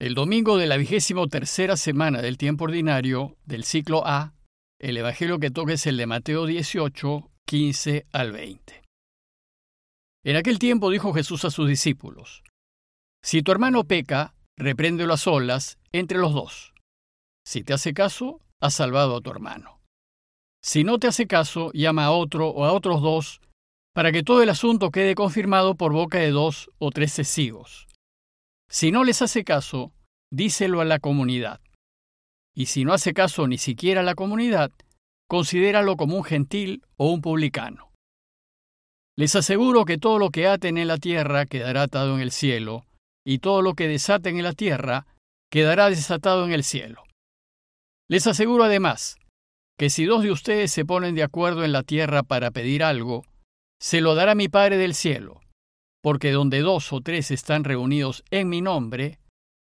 El domingo de la vigésimo tercera semana del tiempo ordinario del ciclo A, el evangelio que toca es el de Mateo 18, 15 al 20. En aquel tiempo dijo Jesús a sus discípulos: Si tu hermano peca, repréndelo a solas entre los dos. Si te hace caso, has salvado a tu hermano. Si no te hace caso, llama a otro o a otros dos, para que todo el asunto quede confirmado por boca de dos o tres testigos. Si no les hace caso, díselo a la comunidad. Y si no hace caso ni siquiera a la comunidad, considéralo como un gentil o un publicano. Les aseguro que todo lo que aten en la tierra quedará atado en el cielo, y todo lo que desaten en la tierra quedará desatado en el cielo. Les aseguro además que si dos de ustedes se ponen de acuerdo en la tierra para pedir algo, se lo dará mi Padre del cielo porque donde dos o tres están reunidos en mi nombre,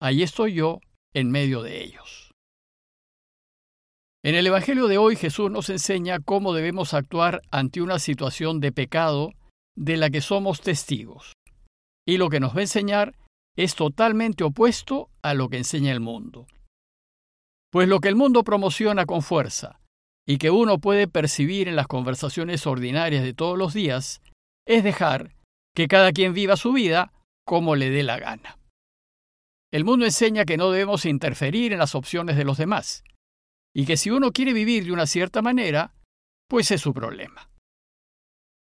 ahí estoy yo en medio de ellos. En el Evangelio de hoy Jesús nos enseña cómo debemos actuar ante una situación de pecado de la que somos testigos. Y lo que nos va a enseñar es totalmente opuesto a lo que enseña el mundo. Pues lo que el mundo promociona con fuerza y que uno puede percibir en las conversaciones ordinarias de todos los días es dejar que cada quien viva su vida como le dé la gana. El mundo enseña que no debemos interferir en las opciones de los demás, y que si uno quiere vivir de una cierta manera, pues es su problema.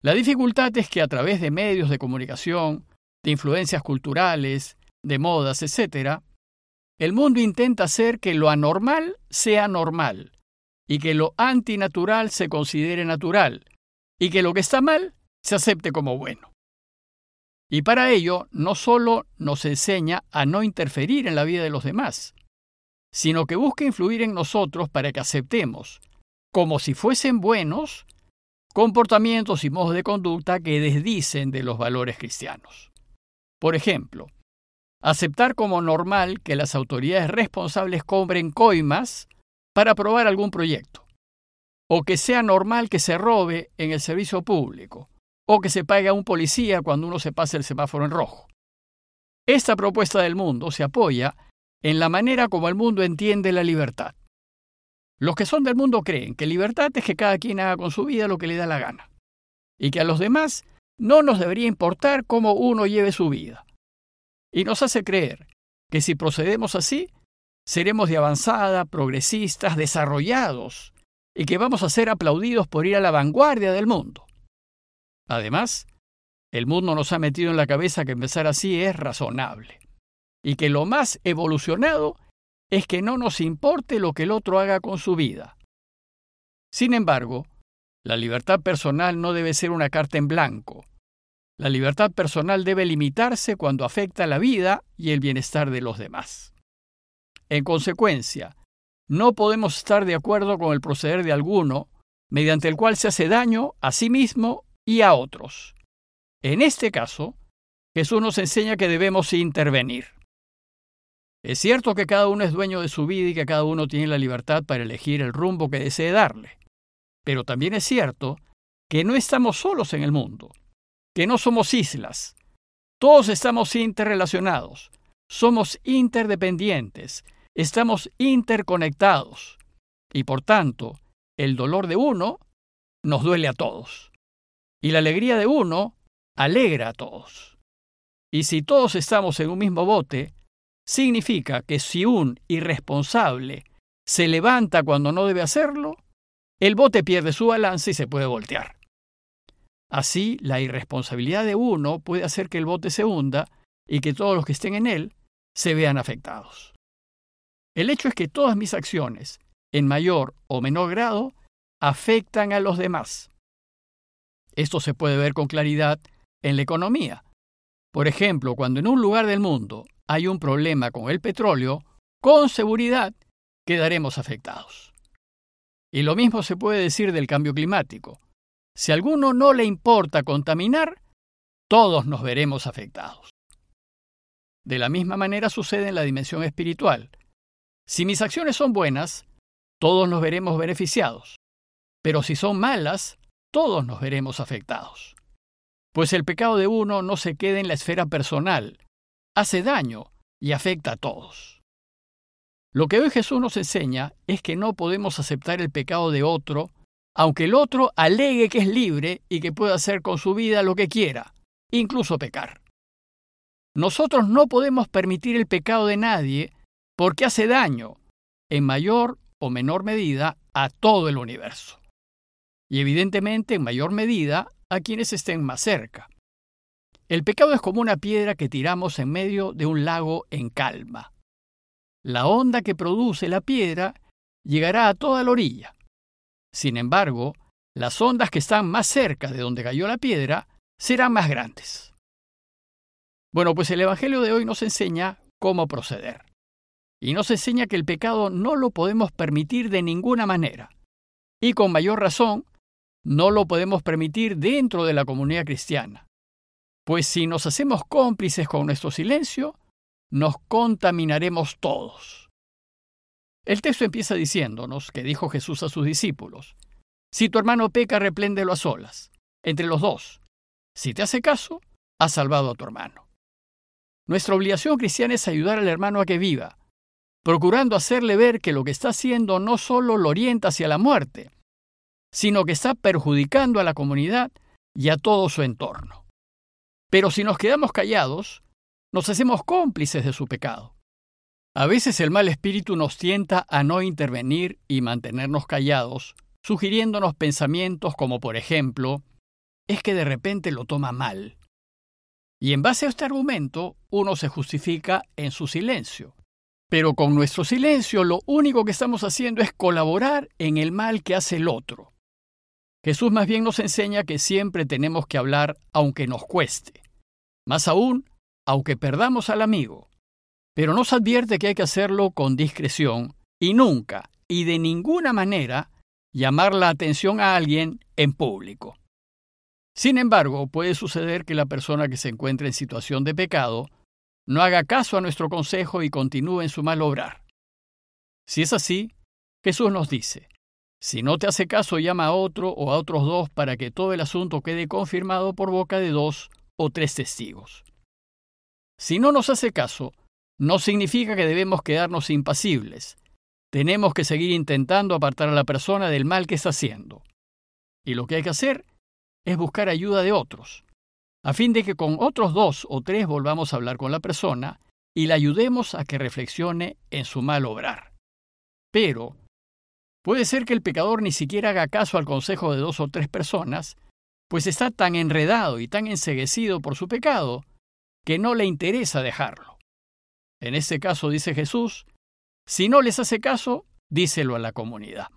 La dificultad es que a través de medios de comunicación, de influencias culturales, de modas, etc., el mundo intenta hacer que lo anormal sea normal, y que lo antinatural se considere natural, y que lo que está mal se acepte como bueno. Y para ello no solo nos enseña a no interferir en la vida de los demás, sino que busca influir en nosotros para que aceptemos, como si fuesen buenos, comportamientos y modos de conducta que desdicen de los valores cristianos. Por ejemplo, aceptar como normal que las autoridades responsables cobren coimas para aprobar algún proyecto, o que sea normal que se robe en el servicio público, o que se pague a un policía cuando uno se pase el semáforo en rojo. Esta propuesta del mundo se apoya en la manera como el mundo entiende la libertad. Los que son del mundo creen que libertad es que cada quien haga con su vida lo que le da la gana, y que a los demás no nos debería importar cómo uno lleve su vida. Y nos hace creer que si procedemos así, seremos de avanzada, progresistas, desarrollados, y que vamos a ser aplaudidos por ir a la vanguardia del mundo. Además, el mundo nos ha metido en la cabeza que empezar así es razonable y que lo más evolucionado es que no nos importe lo que el otro haga con su vida. Sin embargo, la libertad personal no debe ser una carta en blanco. La libertad personal debe limitarse cuando afecta la vida y el bienestar de los demás. En consecuencia, no podemos estar de acuerdo con el proceder de alguno mediante el cual se hace daño a sí mismo y a otros. En este caso, Jesús nos enseña que debemos intervenir. Es cierto que cada uno es dueño de su vida y que cada uno tiene la libertad para elegir el rumbo que desee darle. Pero también es cierto que no estamos solos en el mundo, que no somos islas. Todos estamos interrelacionados, somos interdependientes, estamos interconectados. Y por tanto, el dolor de uno nos duele a todos. Y la alegría de uno alegra a todos. Y si todos estamos en un mismo bote, significa que si un irresponsable se levanta cuando no debe hacerlo, el bote pierde su balance y se puede voltear. Así, la irresponsabilidad de uno puede hacer que el bote se hunda y que todos los que estén en él se vean afectados. El hecho es que todas mis acciones, en mayor o menor grado, afectan a los demás. Esto se puede ver con claridad en la economía. Por ejemplo, cuando en un lugar del mundo hay un problema con el petróleo, con seguridad quedaremos afectados. Y lo mismo se puede decir del cambio climático. Si a alguno no le importa contaminar, todos nos veremos afectados. De la misma manera sucede en la dimensión espiritual. Si mis acciones son buenas, todos nos veremos beneficiados. Pero si son malas, todos nos veremos afectados. Pues el pecado de uno no se queda en la esfera personal, hace daño y afecta a todos. Lo que hoy Jesús nos enseña es que no podemos aceptar el pecado de otro, aunque el otro alegue que es libre y que puede hacer con su vida lo que quiera, incluso pecar. Nosotros no podemos permitir el pecado de nadie porque hace daño, en mayor o menor medida, a todo el universo. Y evidentemente, en mayor medida, a quienes estén más cerca. El pecado es como una piedra que tiramos en medio de un lago en calma. La onda que produce la piedra llegará a toda la orilla. Sin embargo, las ondas que están más cerca de donde cayó la piedra serán más grandes. Bueno, pues el Evangelio de hoy nos enseña cómo proceder. Y nos enseña que el pecado no lo podemos permitir de ninguna manera. Y con mayor razón, no lo podemos permitir dentro de la comunidad cristiana. Pues si nos hacemos cómplices con nuestro silencio, nos contaminaremos todos. El texto empieza diciéndonos que dijo Jesús a sus discípulos, Si tu hermano peca, repléndelo a solas, entre los dos. Si te hace caso, has salvado a tu hermano. Nuestra obligación cristiana es ayudar al hermano a que viva, procurando hacerle ver que lo que está haciendo no solo lo orienta hacia la muerte, sino que está perjudicando a la comunidad y a todo su entorno. Pero si nos quedamos callados, nos hacemos cómplices de su pecado. A veces el mal espíritu nos tienta a no intervenir y mantenernos callados, sugiriéndonos pensamientos como por ejemplo, es que de repente lo toma mal. Y en base a este argumento, uno se justifica en su silencio. Pero con nuestro silencio lo único que estamos haciendo es colaborar en el mal que hace el otro. Jesús más bien nos enseña que siempre tenemos que hablar aunque nos cueste. Más aún, aunque perdamos al amigo. Pero nos advierte que hay que hacerlo con discreción y nunca y de ninguna manera llamar la atención a alguien en público. Sin embargo, puede suceder que la persona que se encuentre en situación de pecado no haga caso a nuestro consejo y continúe en su mal obrar. Si es así, Jesús nos dice, si no te hace caso, llama a otro o a otros dos para que todo el asunto quede confirmado por boca de dos o tres testigos. Si no nos hace caso, no significa que debemos quedarnos impasibles. Tenemos que seguir intentando apartar a la persona del mal que está haciendo. Y lo que hay que hacer es buscar ayuda de otros, a fin de que con otros dos o tres volvamos a hablar con la persona y la ayudemos a que reflexione en su mal obrar. Pero Puede ser que el pecador ni siquiera haga caso al consejo de dos o tres personas, pues está tan enredado y tan enseguecido por su pecado que no le interesa dejarlo. En este caso, dice Jesús, si no les hace caso, díselo a la comunidad.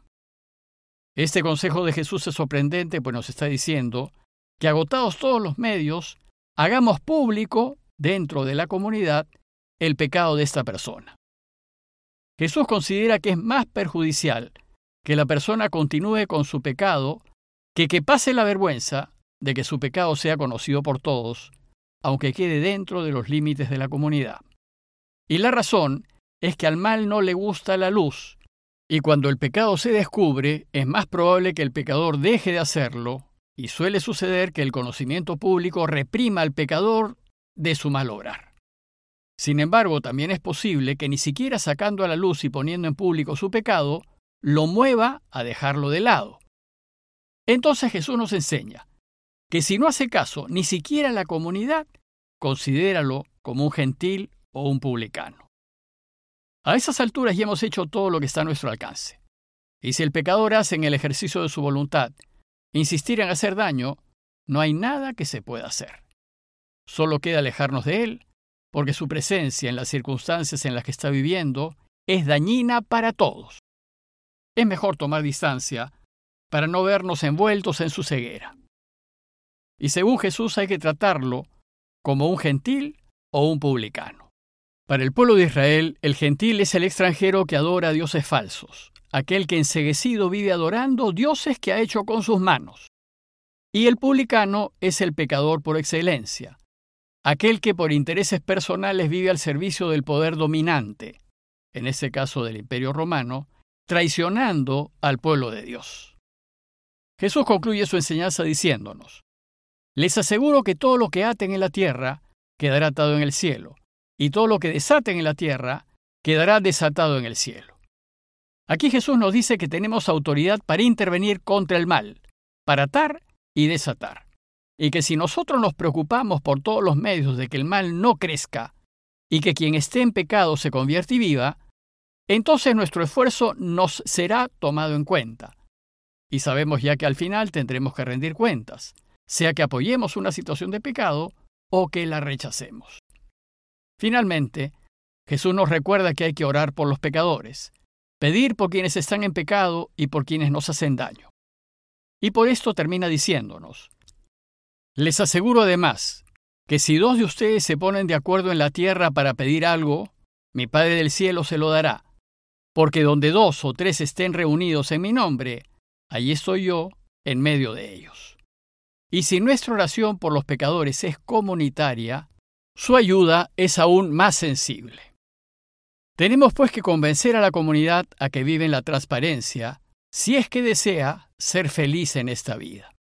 Este consejo de Jesús es sorprendente, pues nos está diciendo que agotados todos los medios, hagamos público, dentro de la comunidad, el pecado de esta persona. Jesús considera que es más perjudicial que la persona continúe con su pecado que que pase la vergüenza de que su pecado sea conocido por todos, aunque quede dentro de los límites de la comunidad. Y la razón es que al mal no le gusta la luz, y cuando el pecado se descubre, es más probable que el pecador deje de hacerlo, y suele suceder que el conocimiento público reprima al pecador de su mal obrar. Sin embargo, también es posible que ni siquiera sacando a la luz y poniendo en público su pecado, lo mueva a dejarlo de lado. Entonces Jesús nos enseña que si no hace caso ni siquiera la comunidad, considéralo como un gentil o un publicano. A esas alturas ya hemos hecho todo lo que está a nuestro alcance. Y si el pecador hace en el ejercicio de su voluntad insistir en hacer daño, no hay nada que se pueda hacer. Solo queda alejarnos de él, porque su presencia en las circunstancias en las que está viviendo es dañina para todos es mejor tomar distancia para no vernos envueltos en su ceguera. Y según Jesús hay que tratarlo como un gentil o un publicano. Para el pueblo de Israel, el gentil es el extranjero que adora a dioses falsos, aquel que enseguecido vive adorando dioses que ha hecho con sus manos. Y el publicano es el pecador por excelencia, aquel que por intereses personales vive al servicio del poder dominante, en este caso del imperio romano, traicionando al pueblo de Dios. Jesús concluye su enseñanza diciéndonos, Les aseguro que todo lo que aten en la tierra quedará atado en el cielo, y todo lo que desaten en la tierra quedará desatado en el cielo. Aquí Jesús nos dice que tenemos autoridad para intervenir contra el mal, para atar y desatar, y que si nosotros nos preocupamos por todos los medios de que el mal no crezca y que quien esté en pecado se convierta y viva, entonces nuestro esfuerzo nos será tomado en cuenta. Y sabemos ya que al final tendremos que rendir cuentas, sea que apoyemos una situación de pecado o que la rechacemos. Finalmente, Jesús nos recuerda que hay que orar por los pecadores, pedir por quienes están en pecado y por quienes nos hacen daño. Y por esto termina diciéndonos, les aseguro además que si dos de ustedes se ponen de acuerdo en la tierra para pedir algo, mi Padre del cielo se lo dará, porque donde dos o tres estén reunidos en mi nombre, allí estoy yo en medio de ellos. Y si nuestra oración por los pecadores es comunitaria, su ayuda es aún más sensible. Tenemos pues que convencer a la comunidad a que vive en la transparencia, si es que desea ser feliz en esta vida.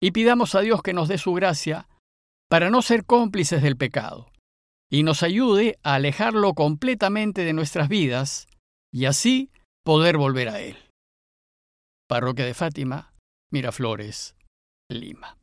Y pidamos a Dios que nos dé su gracia para no ser cómplices del pecado, y nos ayude a alejarlo completamente de nuestras vidas y así poder volver a Él. Parroquia de Fátima, Miraflores, Lima.